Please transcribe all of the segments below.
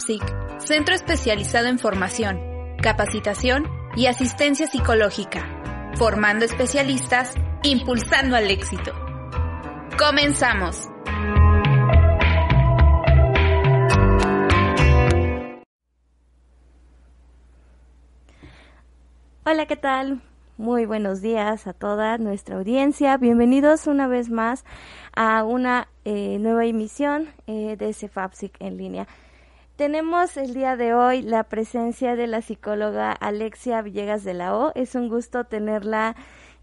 Centro Especializado en Formación, Capacitación y Asistencia Psicológica, formando especialistas, impulsando al éxito. Comenzamos. Hola, ¿qué tal? Muy buenos días a toda nuestra audiencia. Bienvenidos una vez más a una eh, nueva emisión eh, de CEFAPSIC en línea. Tenemos el día de hoy la presencia de la psicóloga Alexia Villegas de la O. Es un gusto tenerla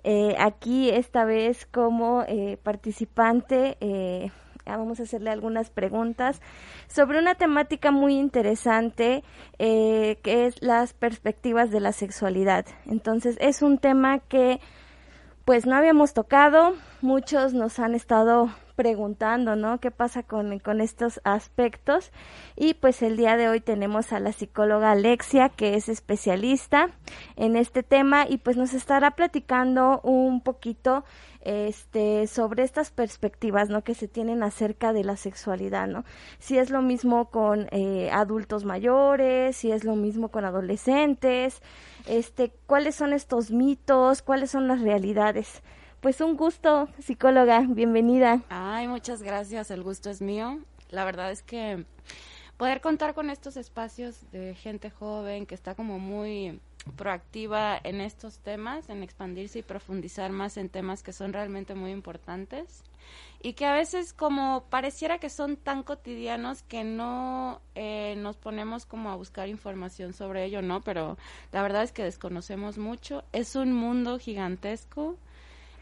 eh, aquí esta vez como eh, participante. Eh, vamos a hacerle algunas preguntas sobre una temática muy interesante que es las perspectivas de la sexualidad. Entonces es un tema que pues no habíamos tocado, muchos nos han estado preguntando, ¿no? ¿Qué pasa con, con estos aspectos? Y pues el día de hoy tenemos a la psicóloga Alexia, que es especialista en este tema y pues nos estará platicando un poquito este sobre estas perspectivas no que se tienen acerca de la sexualidad no si es lo mismo con eh, adultos mayores si es lo mismo con adolescentes este cuáles son estos mitos cuáles son las realidades pues un gusto, psicóloga, bienvenida. Ay, muchas gracias, el gusto es mío. La verdad es que poder contar con estos espacios de gente joven que está como muy proactiva en estos temas, en expandirse y profundizar más en temas que son realmente muy importantes y que a veces como pareciera que son tan cotidianos que no eh, nos ponemos como a buscar información sobre ello, ¿no? Pero la verdad es que desconocemos mucho. Es un mundo gigantesco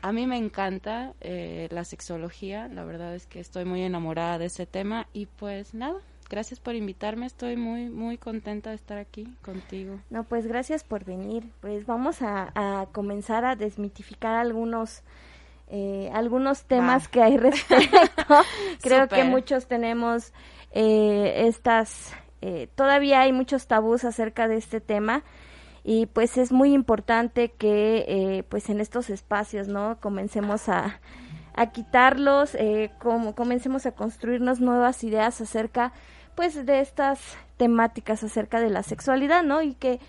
a mí me encanta eh, la sexología, la verdad es que estoy muy enamorada de ese tema. Y pues nada, gracias por invitarme, estoy muy muy contenta de estar aquí contigo. No, pues gracias por venir, pues vamos a, comenzar a desmitificar algunos eh, algunos temas que hay respecto. Creo que muchos tenemos eh, estas, todavía hay muchos tabús acerca de este tema y pues es muy importante que eh, pues en estos espacios no comencemos a, a quitarlos eh, como comencemos a construirnos nuevas ideas acerca pues de estas temáticas acerca de la sexualidad no y que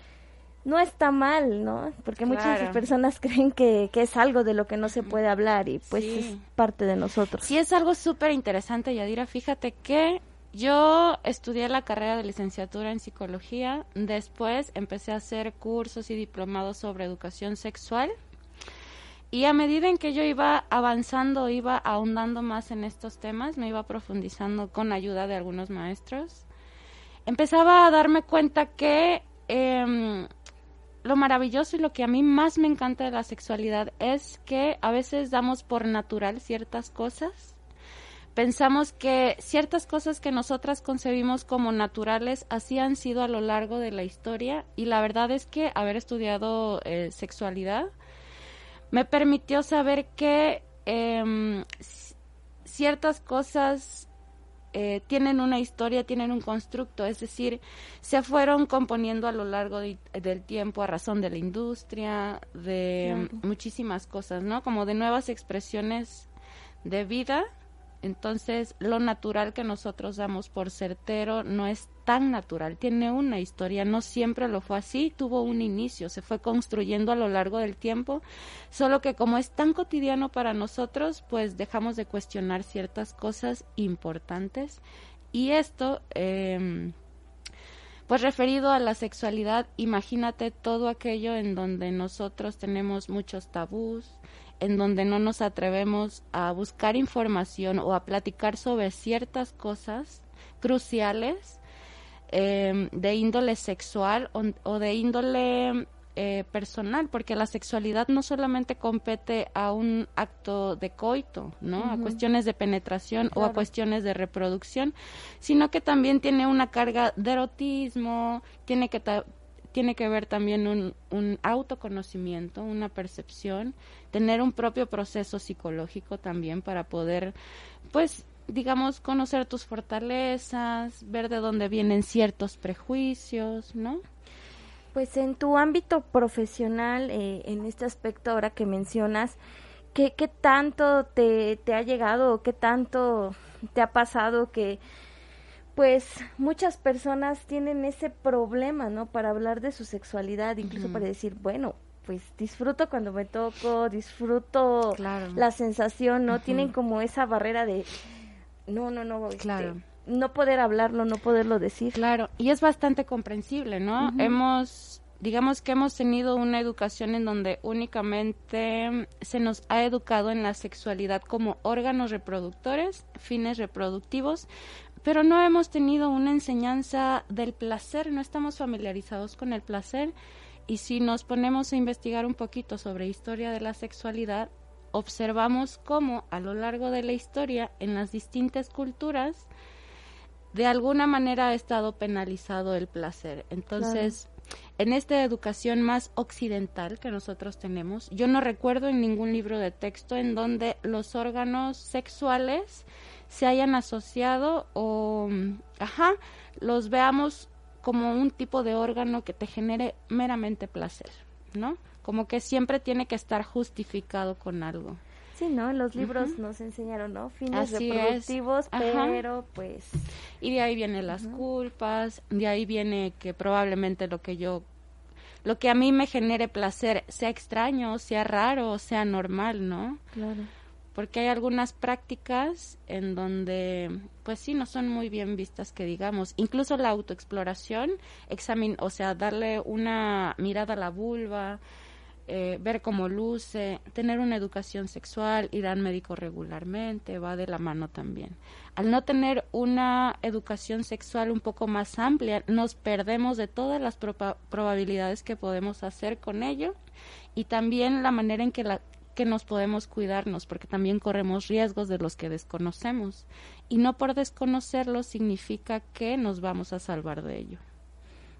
no está mal, ¿no? Porque muchas personas creen que, que, es algo de lo que no se puede hablar y pues es parte de nosotros. Sí, es algo súper interesante, Yadira. Fíjate que yo estudié la carrera de licenciatura en psicología, después empecé a hacer cursos y diplomados sobre educación sexual y a medida en que yo iba avanzando, iba ahondando más en estos temas, me iba profundizando con ayuda de algunos maestros, empezaba a darme cuenta que em, lo maravilloso y lo que a mí más me encanta de la sexualidad es que a veces damos por natural ciertas cosas pensamos que ciertas cosas que nosotras concebimos como naturales así han sido a lo largo de la historia y la verdad es que haber estudiado eh, sexualidad me permitió saber que em, ciertas cosas eh, tienen una historia, tienen un constructo, es decir, se fueron componiendo a lo largo del tiempo a razón de la industria, de muchísimas cosas, ¿no? Como de nuevas expresiones de vida entonces, lo natural que nosotros damos por certero no es tan natural, tiene una historia, no siempre lo fue así, tuvo un inicio, se fue construyendo a lo largo del tiempo, solo que como es tan cotidiano para nosotros, pues dejamos de cuestionar ciertas cosas importantes y esto, eh, pues referido a la sexualidad, imagínate todo aquello en donde nosotros tenemos muchos tabús, en donde no nos atrevemos a buscar información o a platicar sobre ciertas cosas cruciales em, de índole sexual o, de índole eh, personal, porque la sexualidad no solamente compete a un acto de coito, ¿no? A cuestiones de penetración o a cuestiones de reproducción, sino que también tiene una carga de erotismo, tiene que tiene que ver también un, un autoconocimiento, una percepción, tener un propio proceso psicológico también para poder, pues, digamos, conocer tus fortalezas, ver de dónde vienen ciertos prejuicios, ¿no? Pues en tu ámbito profesional, eh, en este aspecto ahora que mencionas, ¿qué, qué tanto te, te ha llegado o qué tanto te ha pasado que pues muchas personas tienen ese problema, ¿no? Para hablar de su sexualidad, incluso para decir, bueno, pues disfruto cuando me toco, disfruto la sensación, ¿no? Tienen como esa barrera de, no, no, no, este, claro. No poder hablarlo, no poderlo decir. Claro, y es bastante comprensible, ¿no? Hemos, digamos que hemos tenido una educación en donde únicamente se nos ha educado en la sexualidad como órganos reproductores, fines reproductivos, pero no hemos tenido una enseñanza del placer, no estamos familiarizados con el placer. Y si nos ponemos a investigar un poquito sobre historia de la sexualidad, observamos cómo a lo largo de la historia en las distintas culturas de alguna manera ha estado penalizado el placer. Entonces, en esta educación más occidental que nosotros tenemos, yo no recuerdo en ningún libro de texto en donde los órganos sexuales se hayan asociado o, ajá, los veamos como un tipo de órgano que te genere meramente placer, ¿no? como que siempre tiene que estar justificado con algo. Sí, ¿no? Los libros nos enseñaron, ¿no? Fines reproductivos, pero pues... Y de ahí vienen las culpas, de ahí viene que probablemente lo que yo, lo que a mí me genere placer sea extraño, sea raro, sea normal, ¿no? Claro. Porque hay algunas prácticas en donde, pues sí, no son muy bien vistas, que digamos. Incluso la autoexploración, examen, o sea, darle una mirada a la vulva, eh, ver cómo luce, tener una educación sexual, ir al médico regularmente, va de la mano también. Al no tener una educación sexual un poco más amplia, nos perdemos de todas las probabilidades que podemos hacer con ello y también la manera en que, la, que nos podemos cuidarnos, porque también corremos riesgos de los que desconocemos. Y no por desconocerlo significa que nos vamos a salvar de ello.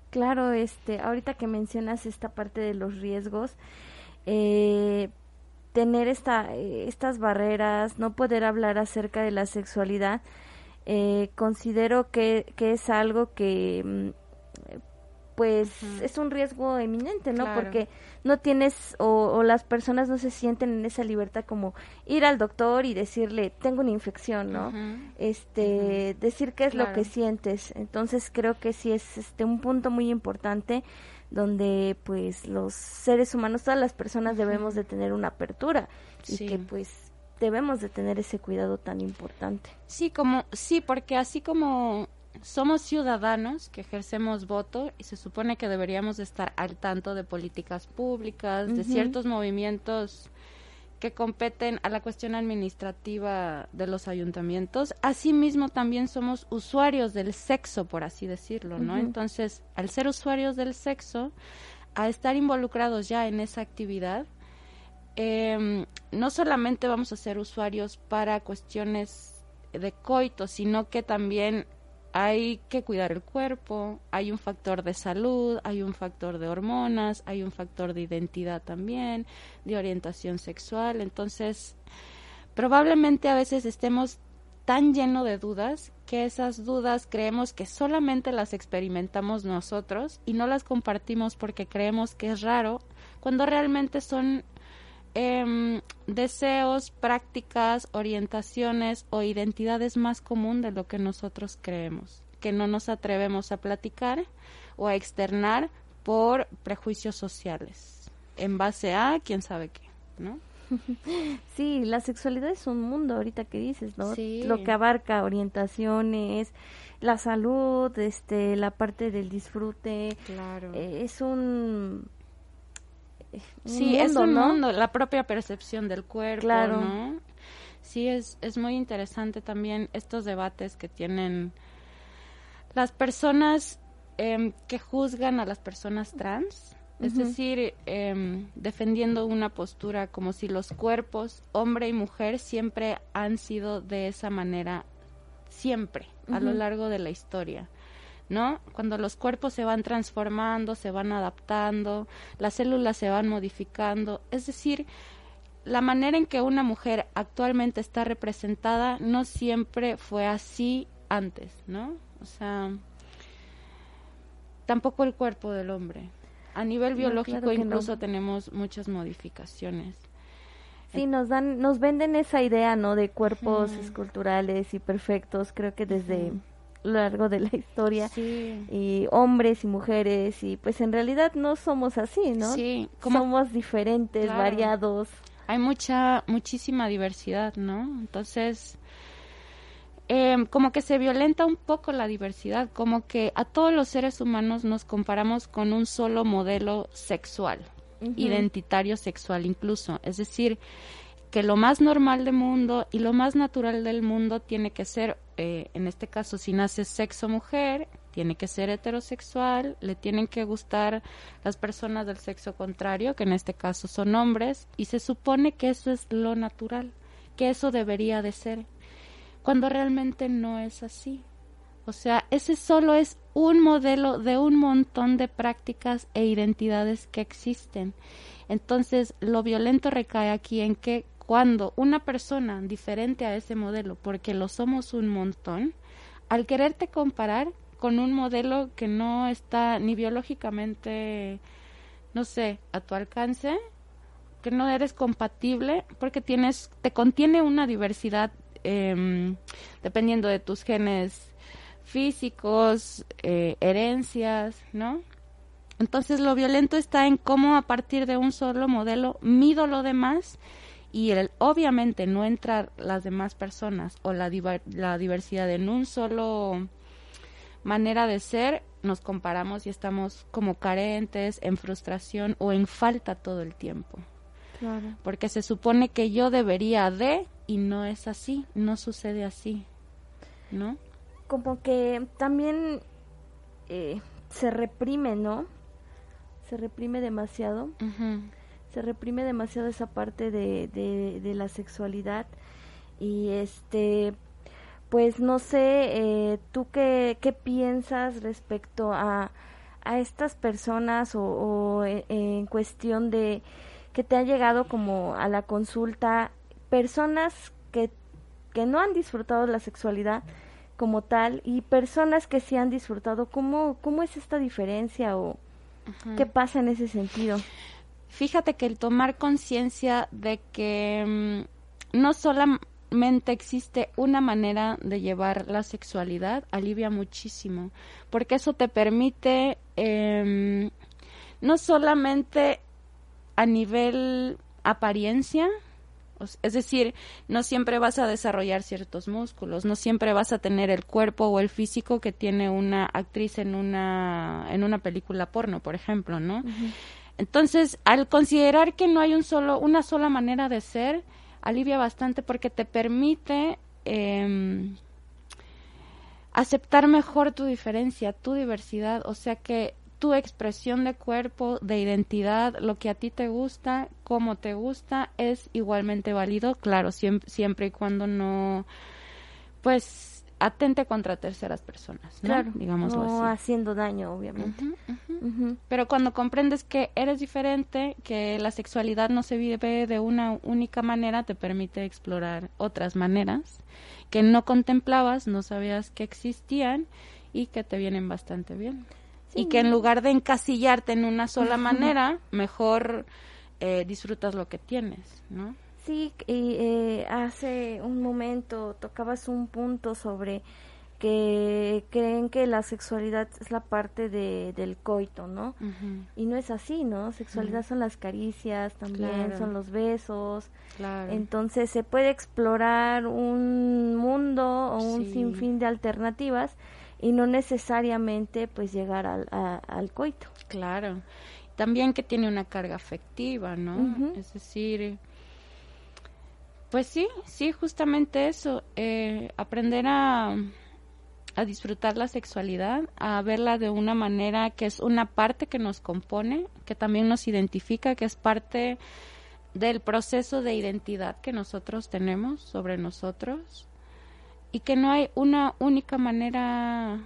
Claro, este, ahorita que mencionas esta parte de los riesgos, eh, tener esta, estas barreras, no poder hablar acerca de la sexualidad, eh, considero que, que, es algo que pues es un riesgo eminente, ¿no? Porque no tienes o, las personas no se sienten en esa libertad como ir al doctor y decirle tengo una infección, ¿no? Este decir qué es lo que sientes. Entonces creo que sí es este un punto muy importante donde pues los seres humanos, todas las personas debemos de tener una apertura y que pues debemos de tener ese cuidado tan importante. Sí, como sí, porque así como somos ciudadanos que ejercemos voto y se supone que deberíamos estar al tanto de políticas públicas, de ciertos movimientos que competen a la cuestión administrativa de los ayuntamientos. Asimismo, también somos usuarios del sexo, por así decirlo, ¿no? Entonces, al ser usuarios del sexo, a estar involucrados ya en esa actividad, em, no solamente vamos a ser usuarios para cuestiones de coito, sino que también hay que cuidar el cuerpo, hay un factor de salud, hay un factor de hormonas, hay un factor de identidad también, de orientación sexual. Entonces, probablemente a veces estemos tan llenos de dudas que esas dudas creemos que solamente las experimentamos nosotros y no las compartimos porque creemos que es raro, cuando realmente son Em, deseos, prácticas, orientaciones o identidades más común de lo que nosotros creemos, que no nos atrevemos a platicar o a externar por prejuicios sociales, en base a quién sabe qué, ¿no? Sí, la sexualidad es un mundo ahorita que dices, ¿no? Lo que abarca orientaciones, la salud, este, la parte del disfrute. Claro. Eh, es un sí, es un mundo, la propia percepción del cuerpo, claro. ¿no? Sí, es, es muy interesante también estos debates que tienen las personas em, que juzgan a las personas trans, Es decir, em, defendiendo una postura como si los cuerpos, hombre y mujer, siempre han sido de esa manera, siempre, a lo largo de la historia. ¿No? Cuando los cuerpos se van transformando, se van adaptando, las células se van modificando, es decir, la manera en que una mujer actualmente está representada no siempre fue así antes, ¿no? O sea, tampoco el cuerpo del hombre. A nivel biológico incluso tenemos muchas modificaciones. Sí, nos dan, nos venden esa idea, ¿no? De cuerpos esculturales y perfectos. Creo que desde largo de la historia y hombres y mujeres y pues en realidad no somos así, ¿no? Sí, somos diferentes, variados. Hay mucha, muchísima diversidad, ¿no? Entonces, em, como que se violenta un poco la diversidad, como que a todos los seres humanos nos comparamos con un solo modelo sexual, identitario sexual incluso, es decir, que lo más normal del mundo y lo más natural del mundo tiene que ser, eh, en este caso, si naces sexo mujer, tiene que ser heterosexual, le tienen que gustar las personas del sexo contrario, que en este caso son hombres, y se supone que eso es lo natural, que eso debería de ser, cuando realmente no es así. O sea, ese solo es un modelo de un montón de prácticas e identidades que existen. Entonces, lo violento recae aquí en que cuando una persona diferente a ese modelo, porque lo somos un montón, al quererte comparar con un modelo que no está ni biológicamente, no sé, a tu alcance, que no eres compatible, porque tienes, te contiene una diversidad em, dependiendo de tus genes físicos, eh, herencias, ¿no? Entonces lo violento está en cómo a partir de un solo modelo mido lo demás y el, obviamente no entrar las demás personas o la, la diversidad en un solo manera de ser, nos comparamos y estamos como carentes, en frustración o en falta todo el tiempo. Claro. Porque se supone que yo debería de y no es así, no sucede así, ¿no? Como que también eh, se reprime, ¿no? Se reprime demasiado se reprime demasiado esa parte de, de, la sexualidad. Y este pues no sé eh, tú qué, qué piensas respecto a, a estas personas o, e, en cuestión de que te ha llegado como a la consulta personas que, que no han disfrutado la sexualidad como tal y personas que sí han disfrutado cómo cómo es esta diferencia o qué pasa en ese sentido fíjate que el tomar conciencia de que mm, no solamente existe una manera de llevar la sexualidad alivia muchísimo, porque eso te permite em, no solamente a nivel apariencia, es decir, no siempre vas a desarrollar ciertos músculos, no siempre vas a tener el cuerpo o el físico que tiene una actriz en una en una película porno, por ejemplo, ¿no? Entonces, al considerar que no hay un solo, una sola manera de ser, alivia bastante porque te permite em, aceptar mejor tu diferencia, tu diversidad, o sea que tu expresión de cuerpo, de identidad, lo que a ti te gusta, cómo te gusta, es igualmente válido, claro, siempre, siempre y cuando no, pues atente contra terceras personas, ¿no? Claro, no haciendo daño, obviamente. Pero cuando comprendes que eres diferente, que la sexualidad no se vive de una única manera, te permite explorar otras maneras que no contemplabas, no sabías que existían y que te vienen bastante bien. Y que en lugar de encasillarte en una sola manera, mejor eh, disfrutas lo que tienes, ¿no? Sí, y eh, hace un momento tocabas un punto sobre que creen que la sexualidad es la parte de, del coito, ¿no? Y no es así, ¿no? Sexualidad son las caricias, también son los besos. Entonces se puede explorar un mundo o un sinfín de alternativas y no necesariamente pues llegar al, al coito. Claro. También que tiene una carga afectiva, ¿no? Es decir, pues sí, sí, justamente eso, eh, aprender a, a disfrutar la sexualidad, a verla de una manera que es una parte que nos compone, que también nos identifica, que es parte del proceso de identidad que nosotros tenemos sobre nosotros y que no hay una única manera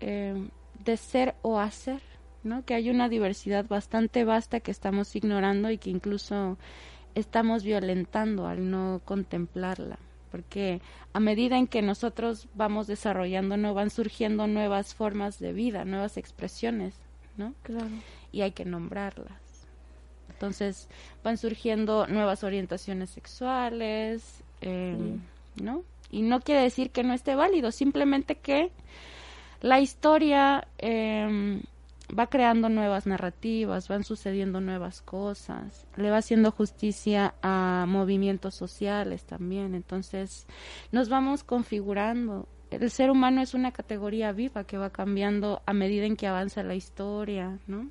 eh, de ser o hacer, ¿no? Que hay una diversidad bastante vasta que estamos ignorando y que incluso estamos violentando al no contemplarla, porque a medida en que nosotros vamos desarrollando, no van surgiendo nuevas formas de vida, nuevas expresiones, ¿no? Claro. Y hay que nombrarlas. Entonces van surgiendo nuevas orientaciones sexuales, eh, ¿no? Y no quiere decir que no esté válido, simplemente que la historia eh, va creando nuevas narrativas, van sucediendo nuevas cosas, le va haciendo justicia a movimientos sociales también, entonces nos vamos configurando. El ser humano es una categoría viva que va cambiando a medida en que avanza la historia, ¿no?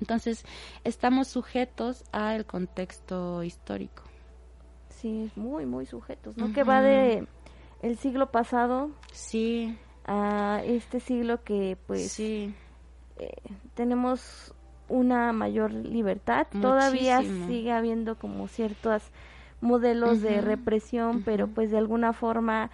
Entonces, estamos sujetos al contexto histórico. Sí, muy, muy sujetos, ¿no? Que va de el siglo pasado sí. a este siglo que, pues, sí eh, tenemos una mayor libertad. Todavía sigue habiendo como ciertos modelos de represión, pero pues de alguna forma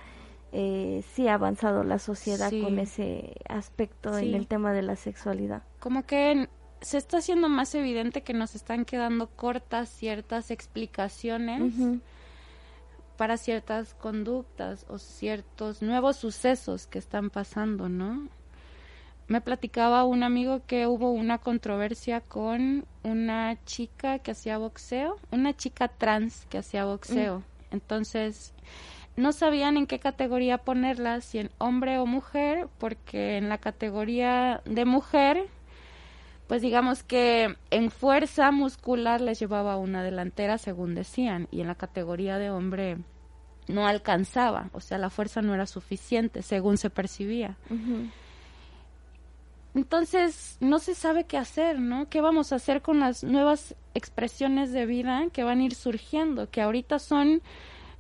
eh, sí ha avanzado la sociedad con ese aspecto en el tema de la sexualidad. Como que se está haciendo más evidente que nos están quedando cortas ciertas explicaciones para ciertas conductas o ciertos nuevos sucesos que están pasando, ¿no? Me platicaba un amigo que hubo una controversia con una chica que hacía boxeo, una chica trans que hacía boxeo. Mm. Entonces, no sabían en qué categoría ponerla, si en hombre o mujer, porque en la categoría de mujer, pues digamos que en fuerza muscular les llevaba una delantera, según decían, y en la categoría de hombre no alcanzaba, o sea, la fuerza no era suficiente, según se percibía. Entonces, no se sabe qué hacer, ¿no? ¿Qué vamos a hacer con las nuevas expresiones de vida que van a ir surgiendo? Que ahorita son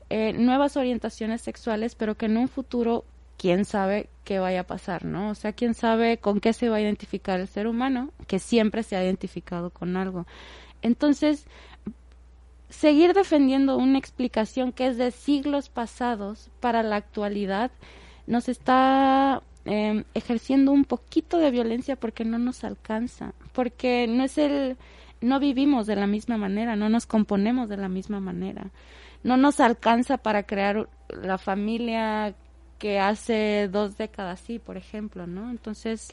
eh, nuevas orientaciones sexuales, pero que en un futuro, quién sabe qué vaya a pasar, ¿no? O sea, quién sabe con qué se va a identificar el ser humano, que siempre se ha identificado con algo. Entonces, seguir defendiendo una explicación que es de siglos pasados para la actualidad nos está Em, ejerciendo un poquito de violencia porque no nos alcanza, porque no es el, no vivimos de la misma manera, no nos componemos de la misma manera, no nos alcanza para crear la familia que hace dos décadas sí, por ejemplo, ¿no? Entonces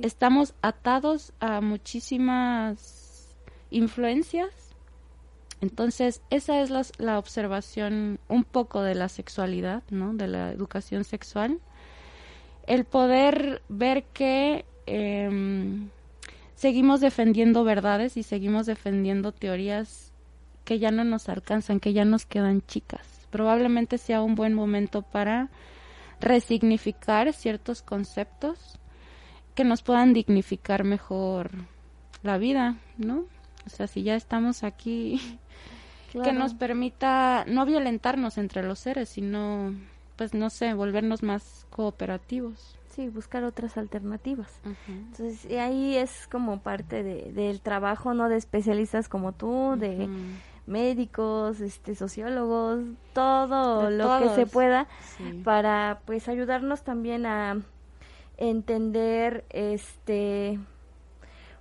estamos atados a muchísimas influencias. Entonces, esa es la, la observación un poco de la sexualidad, ¿no? De la educación sexual el poder ver que em, seguimos defendiendo verdades y seguimos defendiendo teorías que ya no nos alcanzan, que ya nos quedan chicas. Probablemente sea un buen momento para resignificar ciertos conceptos que nos puedan dignificar mejor la vida, ¿no? O sea, si ya estamos aquí, que nos permita no violentarnos entre los seres, sino pues no sé, volvernos más cooperativos. Sí, buscar otras alternativas. Entonces, y ahí es como parte de, del trabajo, ¿no? De especialistas como tú, de médicos, este, sociólogos, todo lo que se pueda para, pues, ayudarnos también a entender, este,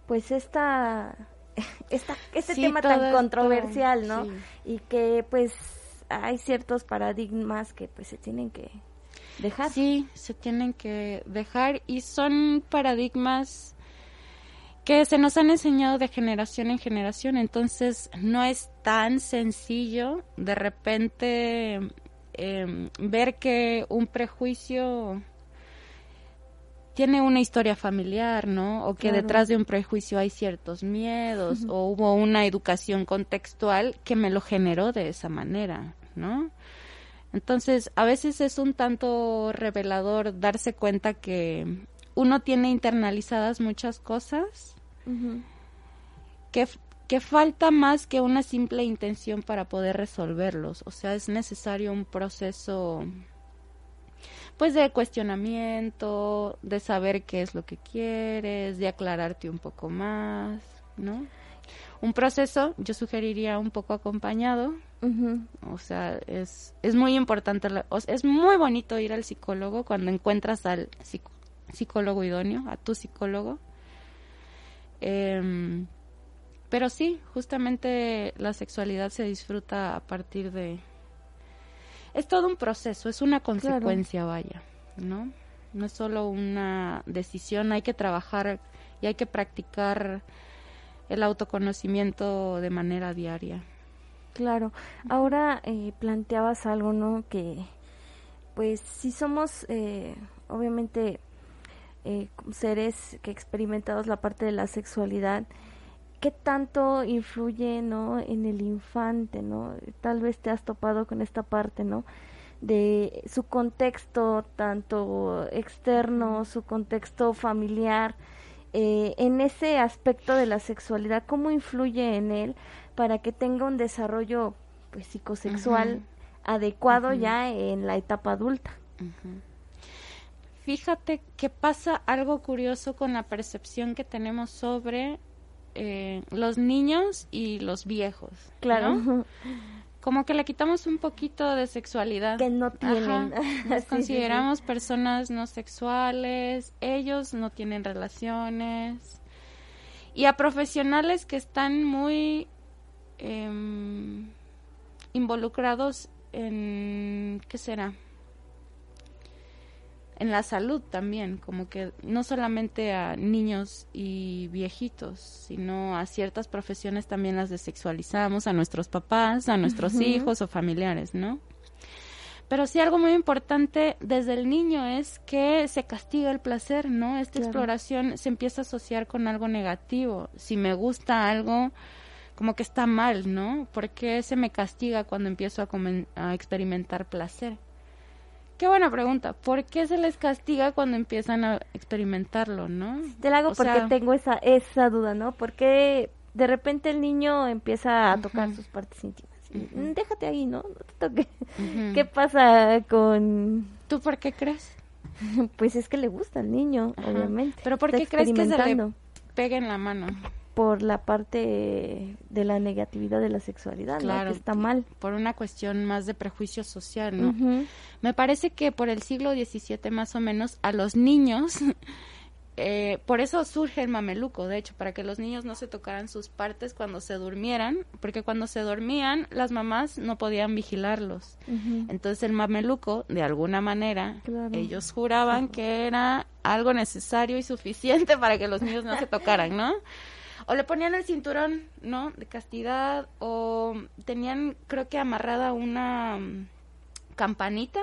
pues, esta, esta este tema tan controversial, ¿no? Y que, pues, hay ciertos paradigmas que pues se tienen que dejar. Sí, se tienen que dejar y son paradigmas que se nos han enseñado de generación en generación, entonces no es tan sencillo de repente em, ver que un prejuicio tiene una historia familiar, ¿no? O que detrás de un prejuicio hay ciertos miedos o hubo una educación contextual que me lo generó de esa manera. ¿no? Entonces, a veces es un tanto revelador darse cuenta que uno tiene internalizadas muchas cosas, que, que falta más que una simple intención para poder resolverlos. O sea, es necesario un proceso pues de cuestionamiento, de saber qué es lo que quieres, de aclararte un poco más, ¿no? Un proceso, yo sugeriría un poco acompañado, o sea, es, es muy importante, es muy bonito ir al psicólogo cuando encuentras al psicólogo idóneo, a tu psicólogo. Em, pero sí, justamente la sexualidad se disfruta a partir de, es todo un proceso, es una consecuencia, vaya, ¿no? No es solo una decisión, hay que trabajar y hay que practicar el autoconocimiento de manera diaria. Claro, ahora eh, planteabas algo, ¿no? Que pues si somos eh, obviamente eh, seres que experimentamos la parte de la sexualidad, qué tanto influye, ¿no? En el infante, ¿no? Tal vez te has topado con esta parte, ¿no? De su contexto, tanto externo, su contexto familiar, eh, en ese aspecto de la sexualidad, ¿cómo influye en él para que tenga un desarrollo pues, psicosexual adecuado ya en la etapa adulta? Fíjate que pasa algo curioso con la percepción que tenemos sobre eh, los niños y los viejos. Claro. Como que le quitamos un poquito de sexualidad. Que no tienen. Nos consideramos personas no sexuales, ellos no tienen relaciones. Y a profesionales que están muy em, involucrados en, ¿qué será? en la salud también, como que no solamente a niños y viejitos, sino a ciertas profesiones también las desexualizamos, a nuestros papás, a nuestros hijos o familiares, ¿no? Pero sí algo muy importante desde el niño es que se castiga el placer, ¿no? Esta exploración se empieza a asociar con algo negativo. Si me gusta algo, como que está mal, ¿no? ¿Por qué se me castiga cuando empiezo a, a experimentar placer? Qué buena pregunta. ¿Por qué se les castiga cuando empiezan a experimentarlo, no? Te la hago porque tengo esa, esa duda, ¿no? Porque de repente el niño empieza a tocar sus partes íntimas. Mm, déjate ahí, ¿no? No te toques. ¿Qué pasa con...? ¿Tú por qué crees? pues es que le gusta al niño, obviamente. ¿Pero por qué crees que se le pega en la mano? Por la parte de la negatividad de la sexualidad, claro, que está mal. Por una cuestión más de prejuicio social, ¿no? Me parece que por el siglo XVII más o menos a los niños, eh, por eso surge el mameluco, de hecho, para que los niños no se tocaran sus partes cuando se durmieran, porque cuando se dormían las mamás no podían vigilarlos. Entonces el mameluco, de alguna manera, ellos juraban que era algo necesario y suficiente para que los niños no se tocaran, ¿no? O le ponían el cinturón, ¿no? De castidad, o tenían, creo que amarrada una mm, campanita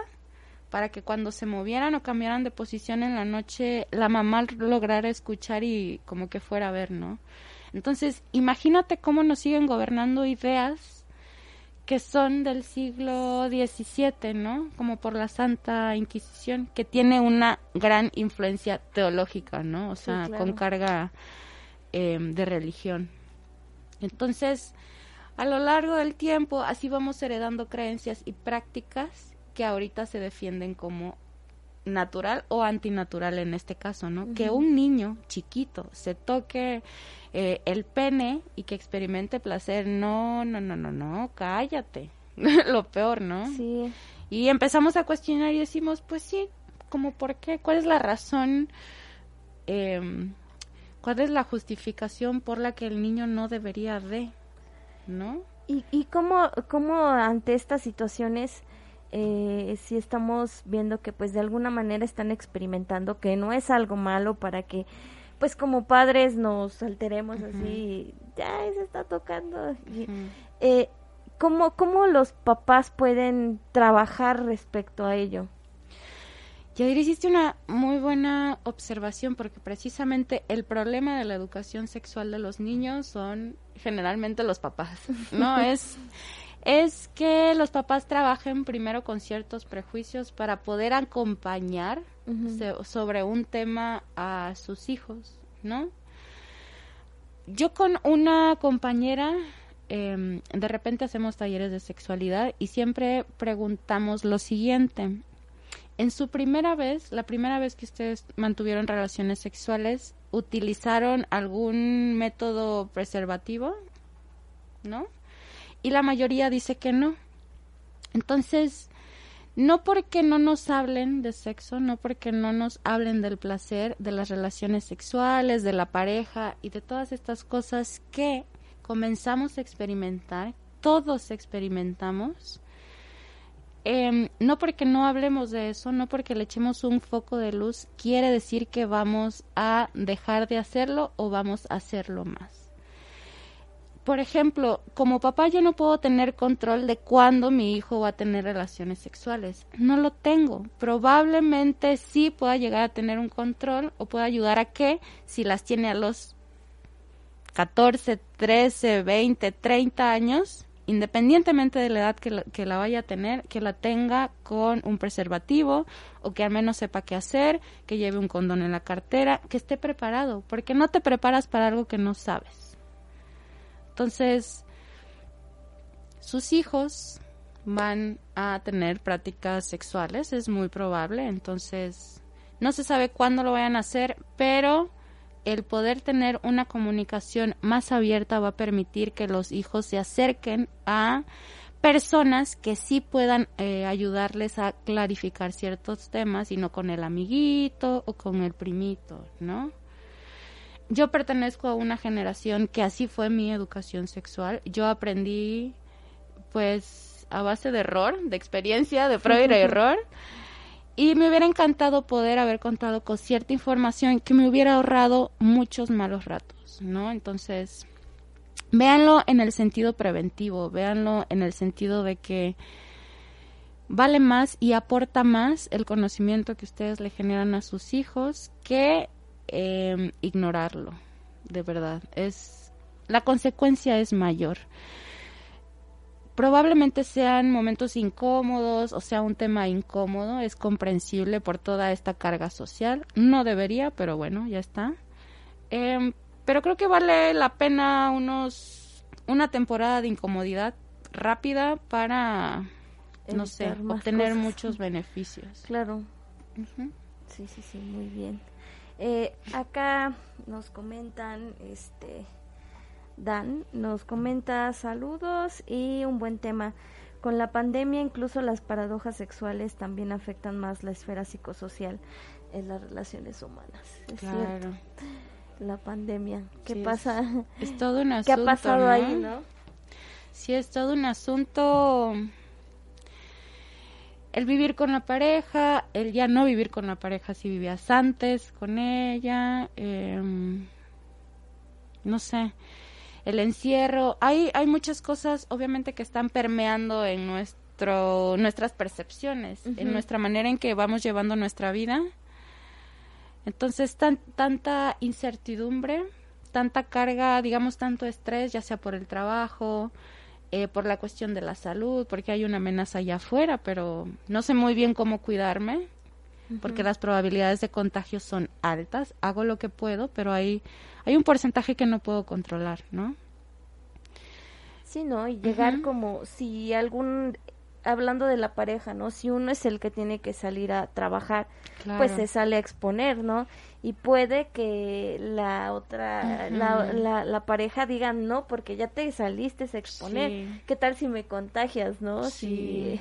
para que cuando se movieran o cambiaran de posición en la noche, la mamá lograra escuchar y como que fuera a ver, ¿no? Entonces, imagínate cómo nos siguen gobernando ideas que son del siglo XVII, ¿no? Como por la Santa Inquisición, que tiene una gran influencia teológica, ¿no? O sea, con carga Em, de religión. Entonces, a lo largo del tiempo, así vamos heredando creencias y prácticas que ahorita se defienden como natural o antinatural en este caso, ¿no? Que un niño chiquito se toque eh, el pene y que experimente placer, no, no, no, no, no, cállate, lo peor, ¿no? Sí. Y empezamos a cuestionar y decimos, pues sí, como por qué, cuál es la razón eh, ¿Cuál es la justificación por la que el niño no debería de? ¿No? ¿Y, y cómo, cómo ante estas situaciones, eh, si estamos viendo que pues de alguna manera están experimentando que no es algo malo para que pues como padres nos alteremos así, ya se está tocando. eh, ¿cómo, ¿Cómo los papás pueden trabajar respecto a ello? Ya hiciste una muy buena observación porque precisamente el problema de la educación sexual de los niños son generalmente los papás, ¿no? es, es que los papás trabajen primero con ciertos prejuicios para poder acompañar sobre un tema a sus hijos, ¿no? Yo con una compañera em, de repente hacemos talleres de sexualidad y siempre preguntamos lo siguiente en su primera vez, la primera vez que ustedes mantuvieron relaciones sexuales, utilizaron algún método preservativo, ¿no? Y la mayoría dice que no. Entonces, no porque no nos hablen de sexo, no porque no nos hablen del placer, de las relaciones sexuales, de la pareja y de todas estas cosas que comenzamos a experimentar, todos experimentamos, eh, no porque no hablemos de eso, no porque le echemos un foco de luz, quiere decir que vamos a dejar de hacerlo o vamos a hacerlo más. Por ejemplo, como papá yo no puedo tener control de cuándo mi hijo va a tener relaciones sexuales. No lo tengo. Probablemente sí pueda llegar a tener un control o pueda ayudar a que si las tiene a los 14, 13, 20, 30 años, independientemente de la edad que la, que la, vaya a tener, que la tenga con un preservativo o que al menos sepa qué hacer, que lleve un condón en la cartera, que esté preparado, porque no te preparas para algo que no sabes. Entonces, sus hijos van a tener prácticas sexuales, es muy probable, entonces no se sabe cuándo lo vayan a hacer, pero el poder tener una comunicación más abierta va a permitir que los hijos se acerquen a personas que sí puedan eh, ayudarles a clarificar ciertos temas y no con el amiguito o con el primito, ¿no? Yo pertenezco a una generación que así fue mi educación sexual. Yo aprendí pues a base de error, de experiencia, de prueba y de error. Y me hubiera encantado poder haber contado con cierta información que me hubiera ahorrado muchos malos ratos, ¿no? Entonces, véanlo en el sentido preventivo, véanlo en el sentido de que vale más y aporta más el conocimiento que ustedes le generan a sus hijos que eh, ignorarlo, de verdad. Es la consecuencia es mayor probablemente sean momentos incómodos o sea un tema incómodo, es comprensible por toda esta carga social. No debería, pero bueno, ya está. Eh, pero creo que vale la pena unos una temporada de incomodidad rápida para, Evitar no sé, obtener cosas. muchos beneficios. Claro. Uh -huh. Sí, sí, sí, muy bien. Eh, acá nos comentan, este, Dan nos comenta saludos y un buen tema. Con la pandemia incluso las paradojas sexuales también afectan más la esfera psicosocial en las relaciones humanas. Es claro. cierto. La pandemia. ¿Qué sí, pasa? Es, es, todo un asunto. ¿Qué ha pasado ¿no? ahí, no? Sí, es todo un asunto. El vivir con la pareja, el ya no vivir con la pareja si vivías antes con ella, eh, no sé el encierro, hay, hay muchas cosas obviamente que están permeando en nuestro, nuestras percepciones, uh -huh. en nuestra manera en que vamos llevando nuestra vida. Entonces, tan, tanta incertidumbre, tanta carga, digamos, tanto estrés, ya sea por el trabajo, eh, por la cuestión de la salud, porque hay una amenaza allá afuera, pero no sé muy bien cómo cuidarme, uh -huh. porque las probabilidades de contagio son altas. Hago lo que puedo, pero hay hay un porcentaje que no puedo controlar, ¿no? Sí, ¿no? Y llegar uh -huh. como si algún hablando de la pareja, ¿no? Si uno es el que tiene que salir a trabajar, claro. pues se sale a exponer, ¿no? Y puede que la otra, uh -huh. la, la, la, pareja diga no, porque ya te saliste a exponer. Sí. ¿Qué tal si me contagias, no? Sí. Si,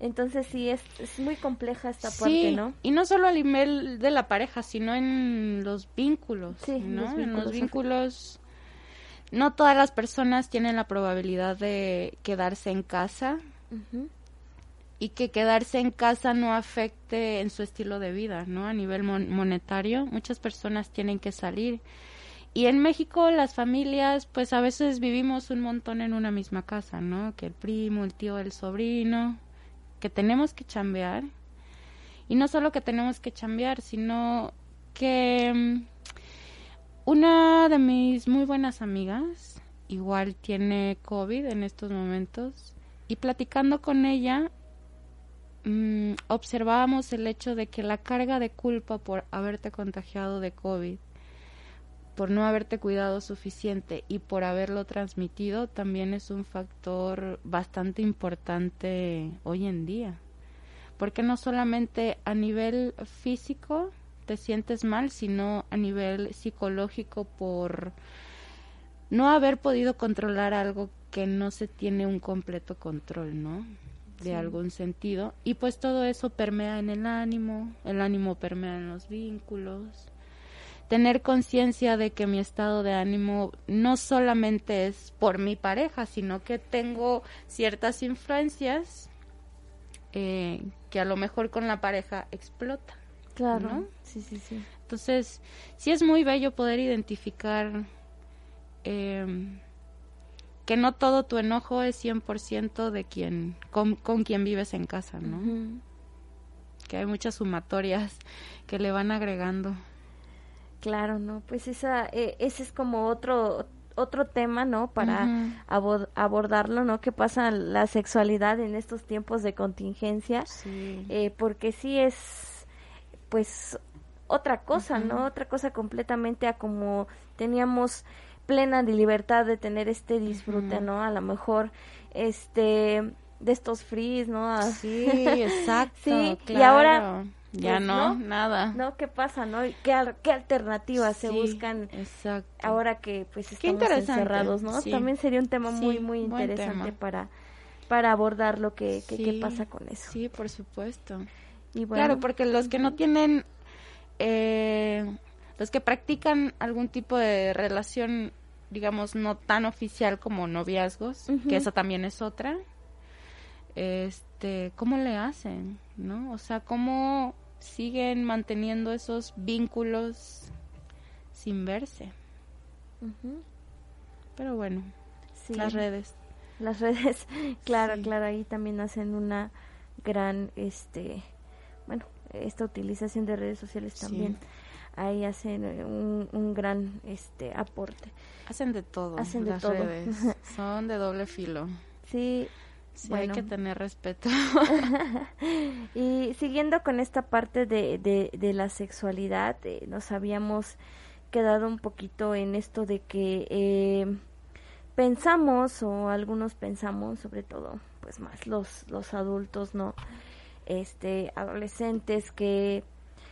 entonces sí, es, es muy compleja esta sí, parte, ¿no? Y no solo a nivel de la pareja, sino en los vínculos, sí, ¿no? Los vínculos. En los vínculos, no todas las personas tienen la probabilidad de quedarse en casa uh -huh. y que quedarse en casa no afecte en su estilo de vida, ¿no? A nivel mon monetario, muchas personas tienen que salir. Y en México las familias, pues a veces vivimos un montón en una misma casa, ¿no? Que el primo, el tío, el sobrino, que tenemos que chambear. Y no solo que tenemos que chambear, sino que um, una de mis muy buenas amigas igual tiene COVID en estos momentos y platicando con ella um, observábamos el hecho de que la carga de culpa por haberte contagiado de COVID por no haberte cuidado suficiente y por haberlo transmitido también es un factor bastante importante hoy en día. porque no solamente a nivel físico te sientes mal, sino a nivel psicológico por no haber podido controlar algo que no se tiene un completo control, ¿no? De algún sentido. Y pues todo eso permea en el ánimo, el ánimo permea en los vínculos. Tener conciencia de que mi estado de ánimo no solamente es por mi pareja, sino que tengo ciertas influencias eh, que a lo mejor con la pareja explota. Claro. Sí, sí, sí. Entonces, sí es muy bello poder identificar eh, que no todo tu enojo es 100% de quien, con, quien vives en casa, ¿no? Que hay muchas sumatorias que le van agregando. Claro, ¿no? Pues esa, eh, ese es como otro, otro tema, ¿no? Para abordarlo, ¿no? ¿Qué pasa la sexualidad en estos tiempos de contingencia? Eh, porque sí es, pues, otra cosa, ¿no? Otra cosa completamente a como teníamos plena de libertad de tener este disfrute, ¿no? A lo mejor, este, de estos frees, ¿no? Sí, exacto. sí, y ahora ya pues, no, nada. ¿No? ¿Qué pasa, no? ¿Qué, qué alternativas se buscan exacto. ahora que pues estamos encerrados, no? También sería un tema muy, muy interesante para para abordar lo que, qué pasa con eso. Sí, por supuesto. Y bueno, claro, porque los que no tienen, eh, los que practican algún tipo de relación digamos, no tan oficial como noviazgos, que esa también es otra. Este, ¿cómo le hacen, no? O sea, ¿cómo siguen manteniendo esos vínculos sin verse? Pero bueno, las redes. Las redes, claro, claro, ahí también hacen una gran, este, bueno, esta utilización de redes sociales también ahí hacen eh, un, gran este aporte. Hacen de todo. Hacen de todo. Son de doble filo. Sí. Sí, hay que tener respeto. y siguiendo con esta parte de, de, la sexualidad, eh, nos habíamos quedado un poquito en esto de que eh, pensamos, o algunos pensamos, sobre todo, pues más los, los adultos, ¿no? Este, adolescentes que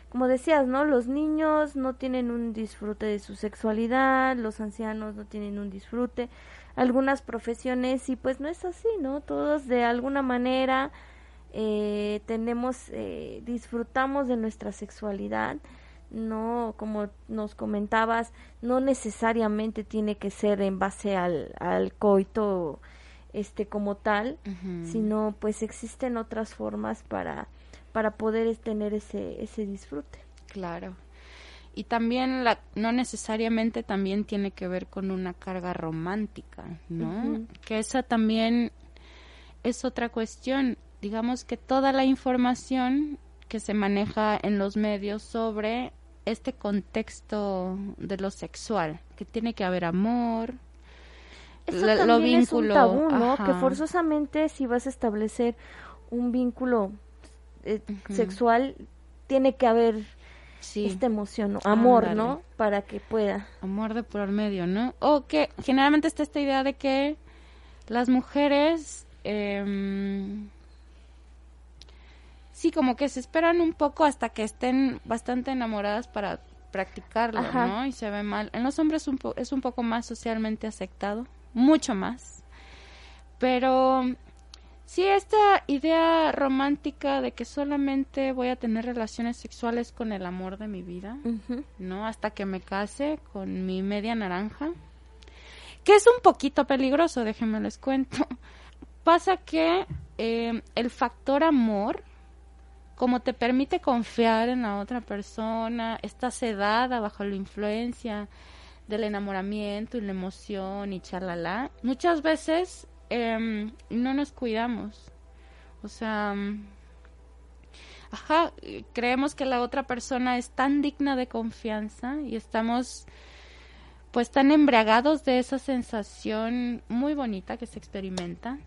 como decías, ¿no? Los niños no tienen un disfrute de su sexualidad, los ancianos no tienen un disfrute, algunas profesiones y pues no es así, ¿no? Todos de alguna manera eh, tenemos, eh, disfrutamos de nuestra sexualidad, no, como nos comentabas, no necesariamente tiene que ser en base al, al coito este como tal, sino pues existen otras formas para para poder tener ese, ese disfrute. Claro. Y también la, no necesariamente también tiene que ver con una carga romántica, ¿no? Que esa también es otra cuestión. Digamos que toda la información que se maneja en los medios sobre este contexto de lo sexual, que tiene que haber amor, lo vínculo, es un tabú, ¿no? Que forzosamente si vas a establecer un vínculo eh, sexual, tiene que haber esta emoción, amor, ¿no? Para que pueda. Amor de por medio, ¿no? O que generalmente está esta idea de que las mujeres, em, sí, como que se esperan un poco hasta que estén bastante enamoradas para practicarlo, ¿no? Y se ve mal. En los hombres un es un poco más socialmente aceptado, mucho más. Pero Sí, esta idea romántica de que solamente voy a tener relaciones sexuales con el amor de mi vida, ¿no? Hasta que me case con mi media naranja, que es un poquito peligroso, déjenme les cuento. Pasa que eh, el factor amor, como te permite confiar en la otra persona, está sedada bajo la influencia del enamoramiento y la emoción y chalala, muchas veces Em, no nos cuidamos. O sea, ajá, creemos que la otra persona es tan digna de confianza y estamos pues tan embriagados de esa sensación muy bonita que se experimenta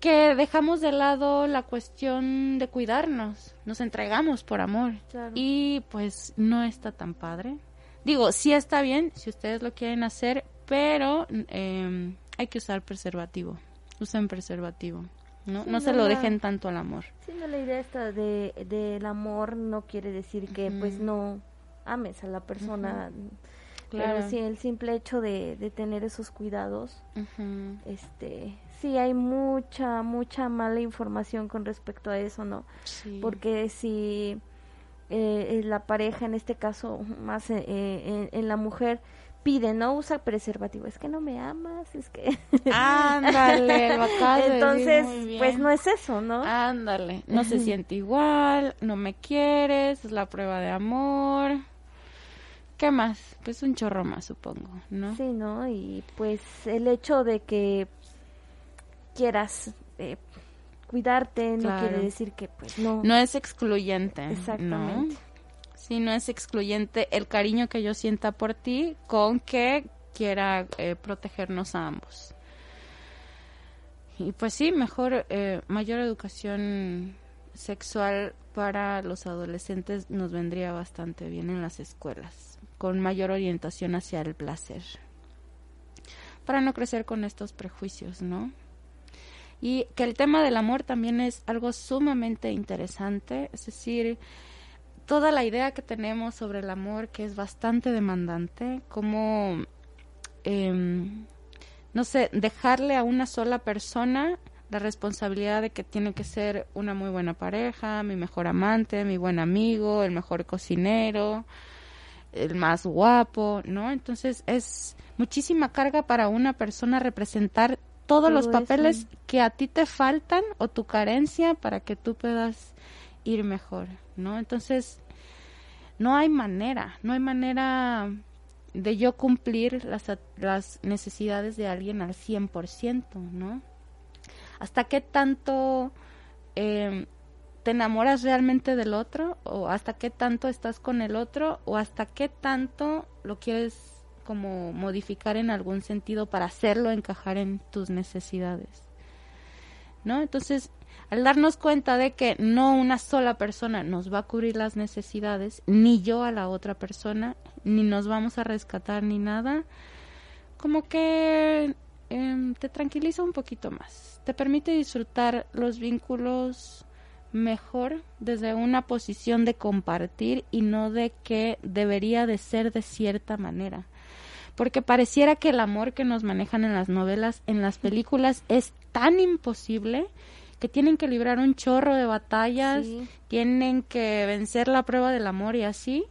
que dejamos de lado la cuestión de cuidarnos, nos entregamos por amor y pues no está tan padre. Digo, sí está bien si ustedes lo quieren hacer, pero eh, hay que usar preservativo. Usen preservativo. ¿no? Sí, no se lo dejen tanto al amor. Sí, no, la idea esta de, del amor no quiere decir que pues no ames a la persona, Claro. pero sí el simple hecho de, de tener esos cuidados, este, sí hay mucha, mucha mala información con respecto a eso, ¿no? Sí. Porque si eh, eh, la pareja, en este caso más eh, eh, en, en la mujer, pide, no usa preservativo, es que no me amas, es que... Ándale, lo de Entonces, pues no es eso, ¿no? Ándale, no se siente igual, no me quieres, es la prueba de amor. ¿Qué más? Pues un chorro más, supongo, ¿no? Sí, ¿no? Y pues el hecho de que quieras eh, cuidarte no quiere decir que pues no. No es excluyente. Exactamente. ¿no? Sí, no es excluyente el cariño que yo sienta por ti con que quiera eh, protegernos a ambos. Y pues sí, mejor, eh, mayor educación sexual para los adolescentes nos vendría bastante bien en las escuelas, con mayor orientación hacia el placer, para no crecer con estos prejuicios, ¿no? Y que el tema del amor también es algo sumamente interesante, es decir, toda la idea que tenemos sobre el amor que es bastante demandante, como, em, no sé, dejarle a una sola persona la responsabilidad de que tiene que ser una muy buena pareja, mi mejor amante, mi buen amigo, el mejor cocinero, el más guapo, ¿no? Entonces es muchísima carga para una persona representar todos los eso. papeles que a ti te faltan o tu carencia para que tú puedas ir mejor, Entonces, no hay manera, no hay manera de yo cumplir las, las necesidades de alguien al 100%, ¿no? ¿Hasta qué tanto eh, te enamoras realmente del otro? ¿O hasta qué tanto estás con el otro? ¿O hasta qué tanto lo quieres como modificar en algún sentido para hacerlo encajar en tus necesidades? ¿No? Entonces, al darnos cuenta de que no una sola persona nos va a cubrir las necesidades, ni yo a la otra persona, ni nos vamos a rescatar ni nada, como que em, te tranquiliza un poquito más, te permite disfrutar los vínculos mejor desde una posición de compartir y no de que debería de ser de cierta manera. Porque pareciera que el amor que nos manejan en las novelas, en las películas, es tan imposible que tienen que librar un chorro de batallas, Sí. tienen que vencer la prueba del amor y así.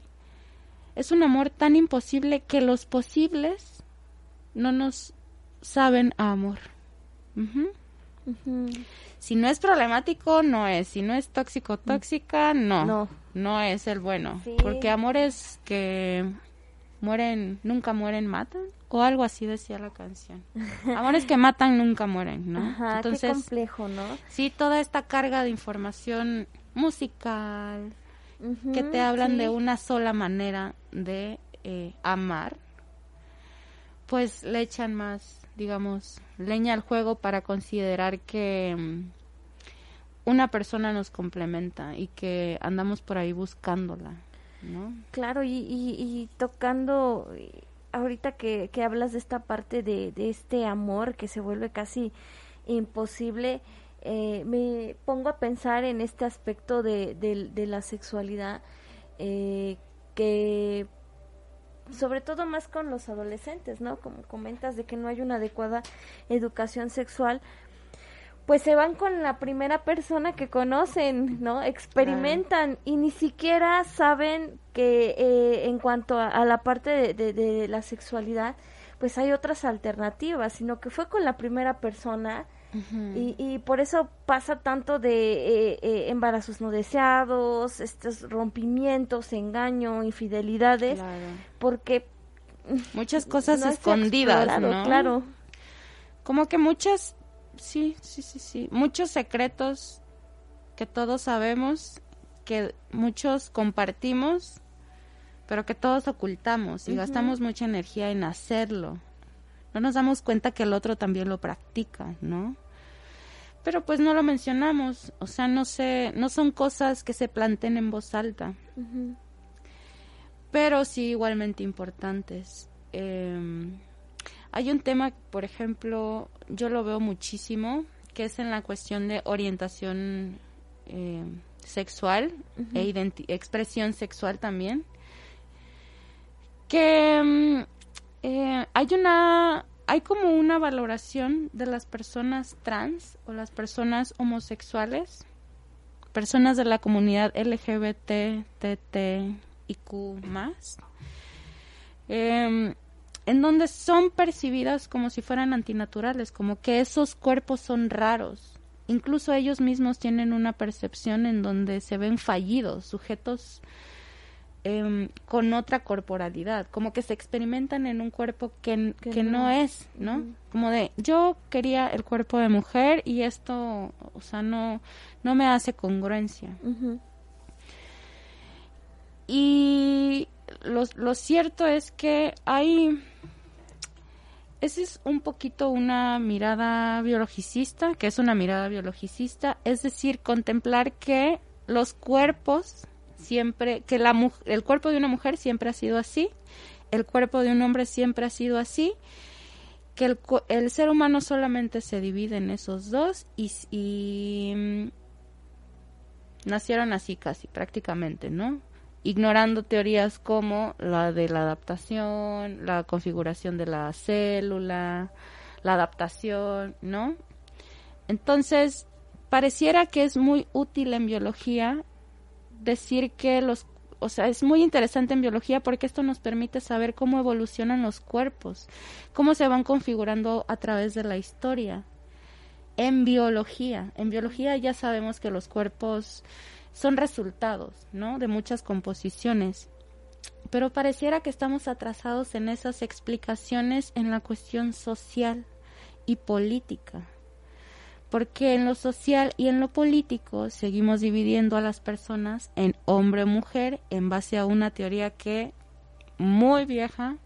Es un amor tan imposible que los posibles no nos saben a amor. Si no es problemático, no es. Si no es tóxico, tóxica, no. No. No es el bueno. Sí. Porque amores que mueren, nunca mueren, matan. O algo así decía la canción. Amores que matan, nunca mueren, ¿no? Ajá, Entonces, qué complejo, ¿no? sí, toda esta carga de información musical, que te hablan sí. de una sola manera de eh, amar, pues le echan más, digamos, leña al juego para considerar que mm, una persona nos complementa y que andamos por ahí buscándola, ¿no? Claro, y, y, y tocando, ahorita que, que hablas de esta parte de, de este amor que se vuelve casi imposible, eh, me pongo a pensar en este aspecto de, de- de la sexualidad eh, que sobre todo más con los adolescentes, ¿no? Como comentas de que no hay una adecuada educación sexual, pues se van con la primera persona que conocen, ¿no? Experimentan y ni siquiera saben que eh, en cuanto a, a la parte de, de- de la sexualidad, pues hay otras alternativas, sino que fue con la primera persona y, y por eso pasa tanto de eh, eh, embarazos no deseados, estos rompimientos, engaño, infidelidades, Claro. porque Muchas cosas no escondidas, ¿no? Claro. Como que muchas, sí, sí, sí, sí, muchos secretos que todos sabemos, que muchos compartimos, pero que todos ocultamos y gastamos mucha energía en hacerlo. No nos damos cuenta que el otro también lo practica, ¿no? Pero pues no lo mencionamos, o sea, no sé, no son cosas que se planteen en voz alta pero sí igualmente importantes. Eh, hay un tema, por ejemplo, yo lo veo muchísimo, que es en la cuestión de orientación eh, sexual e expresión sexual también, que mm, eh, hay una hay como una valoración de las personas trans o las personas homosexuales, personas de la comunidad LGBT, TT y Q más, em, en donde son percibidas como si fueran antinaturales, como que esos cuerpos son raros. Incluso ellos mismos tienen una percepción en donde se ven fallidos, sujetos Em, con otra corporalidad, como que se experimentan en un cuerpo que, que, no. es, ¿no? Como de, yo quería el cuerpo de mujer y esto, o sea, no, no me hace congruencia. Y lo, lo cierto es que hay... Esa es un poquito una mirada biologicista, que es una mirada biologicista, es decir, contemplar que los cuerpos siempre, que la, el cuerpo de una mujer siempre ha sido así, el cuerpo de un hombre siempre ha sido así, que el, el ser humano solamente se divide en esos dos y, y mm, nacieron así casi prácticamente, ¿no? Ignorando teorías como la de la adaptación, la configuración de la célula, la adaptación, ¿no? Entonces, pareciera que es muy útil en biología decir que los, o sea, es muy interesante en biología porque esto nos permite saber cómo evolucionan los cuerpos, cómo se van configurando a través de la historia. En biología, en biología ya sabemos que los cuerpos son resultados, ¿no? De muchas composiciones. Pero pareciera que estamos atrasados en esas explicaciones en la cuestión social y política porque en lo social y en lo político seguimos dividiendo a las personas en hombre-mujer en base a una teoría que muy vieja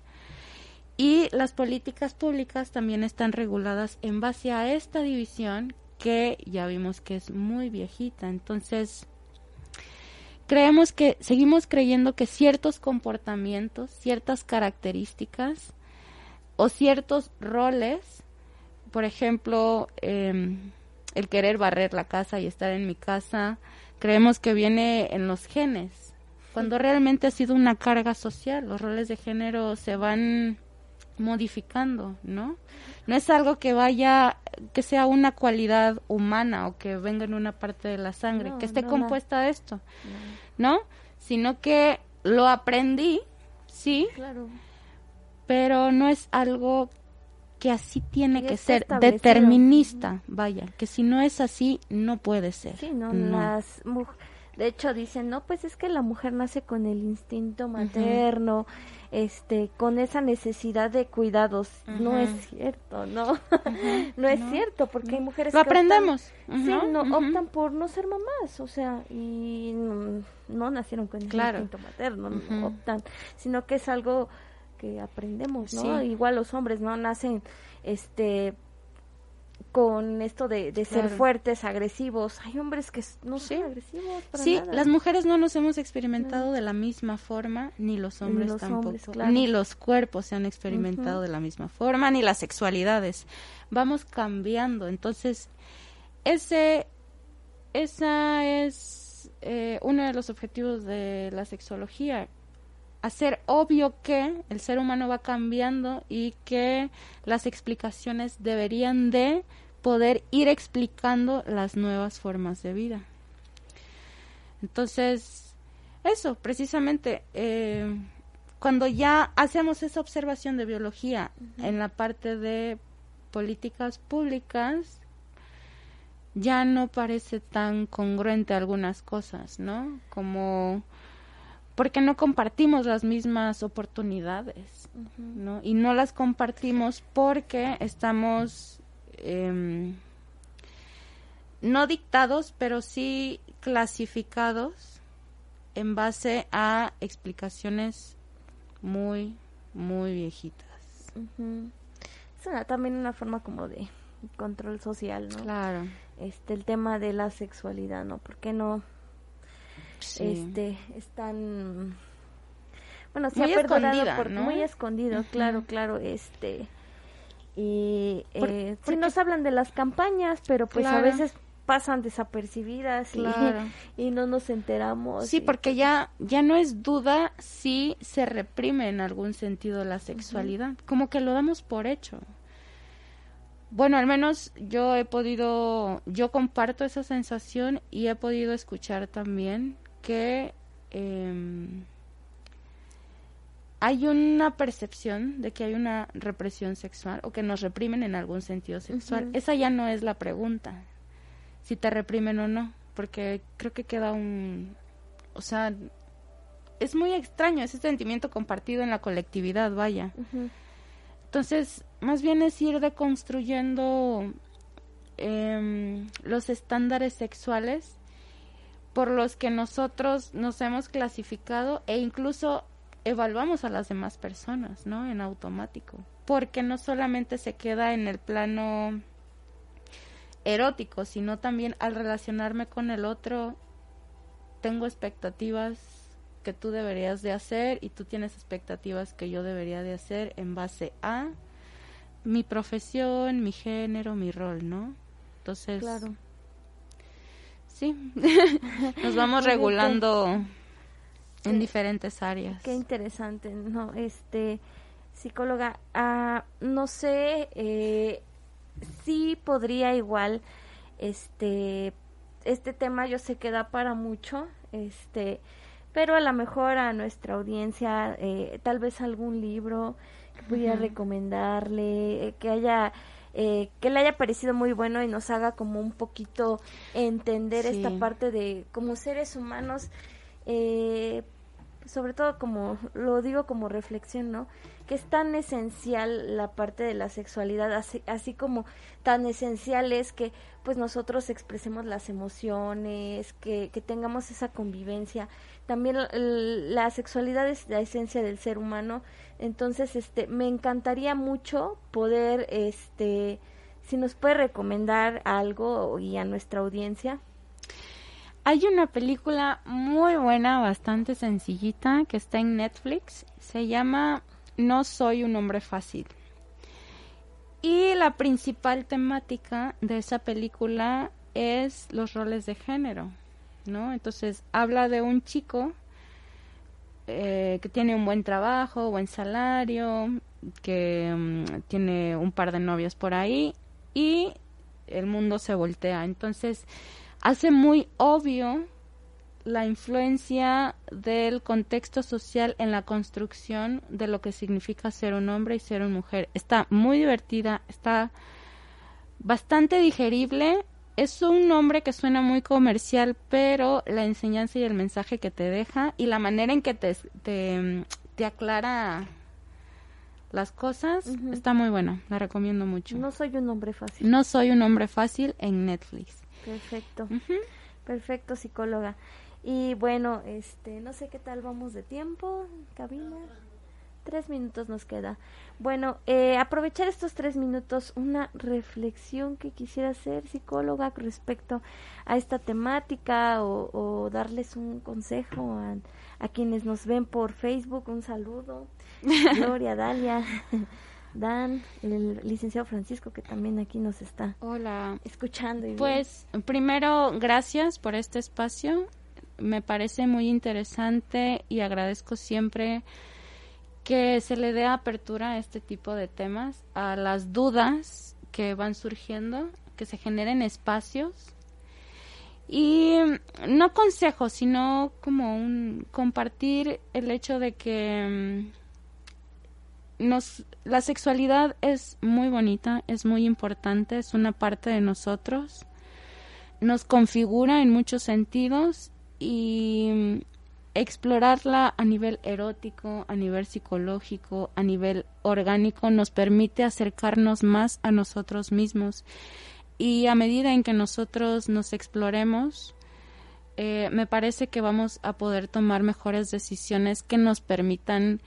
y las políticas públicas también están reguladas en base a esta división que ya vimos que es muy viejita. Entonces, creemos que seguimos creyendo que ciertos comportamientos, ciertas características o ciertos roles por ejemplo, em, el querer barrer la casa y estar en mi casa, creemos que viene en los genes, cuando realmente ha sido una carga social. Los roles de género se van modificando, ¿no? No es algo que vaya, que sea una cualidad humana o que venga en una parte de la sangre, que esté compuesta de esto, no. Sino que lo aprendí, sí, claro. pero no es algo que así tiene que ser, determinista, vaya, que si no es así, no puede ser. Sí, no, las de hecho dicen, no, pues es que la mujer nace con el instinto materno, este, con esa necesidad de cuidados. No es cierto, no, no es cierto, porque hay mujeres Lo aprendemos. sí, no, optan por no ser mamás, o sea, y no, nacieron con el instinto materno, no optan, sino que es algo que aprendemos, ¿no? Igual los hombres, ¿no? Nacen, este, con esto de, ser fuertes, agresivos. Hay hombres que no son agresivos. sí, las mujeres no nos hemos experimentado de la misma forma, ni los hombres tampoco. Ni los cuerpos se han experimentado de la misma forma, ni las sexualidades. Vamos cambiando. Entonces, ese, esa es eh, uno de los objetivos de la sexología, hacer obvio que el ser humano va cambiando y que las explicaciones deberían de poder ir explicando las nuevas formas de vida. Entonces, eso, precisamente, eh, cuando ya hacemos esa observación de biología en la parte de políticas públicas, ya no parece tan congruente algunas cosas, ¿no? Como porque no compartimos las mismas oportunidades, ¿no? Y no las compartimos porque estamos em, no dictados, pero sí clasificados en base a explicaciones muy, muy viejitas. Es también una forma como de control social, ¿no? Claro. Este, el tema de la sexualidad, ¿no? ¿Por qué no este están bueno se muy ha escondido muy escondido claro claro este y eh, sí nos hablan de las campañas, pero pues a veces pasan desapercibidas y, no nos enteramos. Sí, porque ya, ya no es duda si se reprime en algún sentido la sexualidad, como que lo damos por hecho. Bueno, al menos yo he podido, yo comparto esa sensación y he podido escuchar también que em, hay una percepción de que hay una represión sexual o que nos reprimen en algún sentido sexual. Esa ya no es la pregunta si te reprimen o no, porque creo que queda un, o sea, es muy extraño ese sentimiento compartido en la colectividad, vaya. Entonces, más bien es ir deconstruyendo eh, los estándares sexuales por los que nosotros nos hemos clasificado e incluso evaluamos a las demás personas, ¿no? En automático. Porque no solamente se queda en el plano erótico, sino también al relacionarme con el otro, tengo expectativas que tú deberías de hacer y tú tienes expectativas que yo debería de hacer en base a mi profesión, mi género, mi rol, ¿no? Entonces, claro. sí, nos vamos regulando en diferentes áreas. Qué interesante, ¿no? Este, psicóloga, ah, no sé, eh, sí podría igual, este, este tema yo sé que da para mucho, este, pero a lo mejor a nuestra audiencia, eh, tal vez algún libro que pudiera recomendarle, eh, que haya, eh, que le haya parecido muy bueno y nos haga como un poquito entender esta parte de como seres humanos, sobre todo como lo digo como reflexión, ¿no? que es tan esencial la parte de la sexualidad, así, así como tan esencial es que pues nosotros expresemos las emociones, que, que tengamos esa convivencia. También la sexualidad es la esencia del ser humano, entonces este me encantaría mucho poder este si nos puede recomendar algo y a nuestra audiencia. Hay una película muy buena, bastante sencillita, que está en Netflix. Se llama no soy un hombre fácil. Y la principal temática de esa película es los roles de género, ¿no? Entonces habla de un chico eh, que tiene un buen trabajo, buen salario, que mm, tiene un par de novias por ahí y el mundo se voltea. Entonces hace muy obvio la influencia del contexto social en la construcción de lo que significa ser un hombre y ser una mujer. Está muy divertida, está bastante digerible. Es un nombre que suena muy comercial, pero la enseñanza y el mensaje que te deja y la manera en que te, te, aclara las cosas está muy bueno. La recomiendo mucho. No soy un hombre fácil. No soy un hombre fácil en Netflix. Perfecto. Perfecto, psicóloga. Y bueno, este, no sé qué tal vamos de tiempo, cabina. Tres minutos nos queda. Bueno, eh, aprovechar estos tres minutos, una reflexión que quisiera hacer, psicóloga, respecto a esta temática o, darles un consejo a, a, quienes nos ven por Facebook. Un saludo. Gloria, Dalia, Dan, el licenciado Francisco, que también aquí nos está Hola. escuchando. Y pues, primero, gracias por este espacio me parece muy interesante y agradezco siempre que se le dé apertura a este tipo de temas, a las dudas que van surgiendo, que se generen espacios y no consejos, sino como un compartir el hecho de que mm, nos la sexualidad es muy bonita, es muy importante, es una parte de nosotros, nos configura en muchos sentidos y mm, explorarla a nivel erótico, a nivel psicológico, a nivel orgánico nos permite acercarnos más a nosotros mismos. Y a medida en que nosotros nos exploremos eh, me parece que vamos a poder tomar mejores decisiones que nos permitan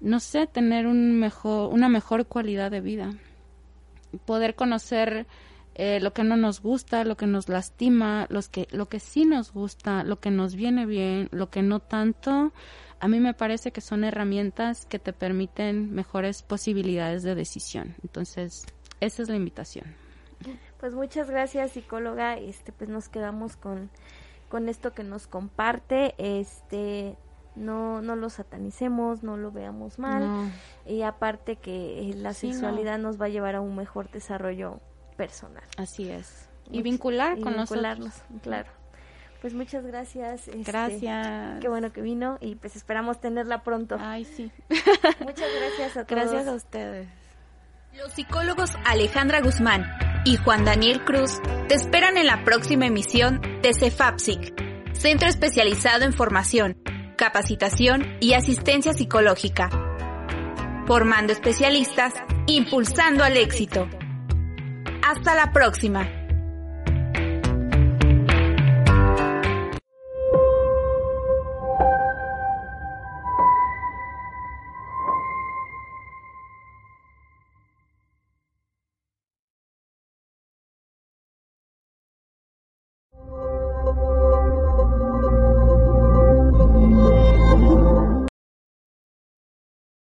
no sé tener un mejor una mejor cualidad de vida poder conocer eh, lo que no nos gusta, lo que nos lastima, los que, lo que sí nos gusta, lo que nos viene bien, lo que no tanto, a mí me parece que son herramientas que te permiten mejores posibilidades de decisión. Entonces, esa es la invitación. Pues muchas gracias, psicóloga. Este, pues nos quedamos con, con esto que nos comparte. Este, no, no lo satanicemos, no lo veamos mal. Y aparte que la sexualidad nos va a llevar a un mejor desarrollo personal. Así es. Y vincular con vincularnos, claro. Pues muchas gracias. Este, gracias. Qué bueno que vino y pues esperamos tenerla pronto. Ay, sí. muchas gracias a todos. Gracias a ustedes. Los psicólogos Alejandra Guzmán y Juan Daniel Cruz te esperan en la próxima emisión de CEFAPSIC, Centro Especializado en Formación, Capacitación y Asistencia Psicológica. Formando especialistas, impulsando al éxito. Hasta la próxima.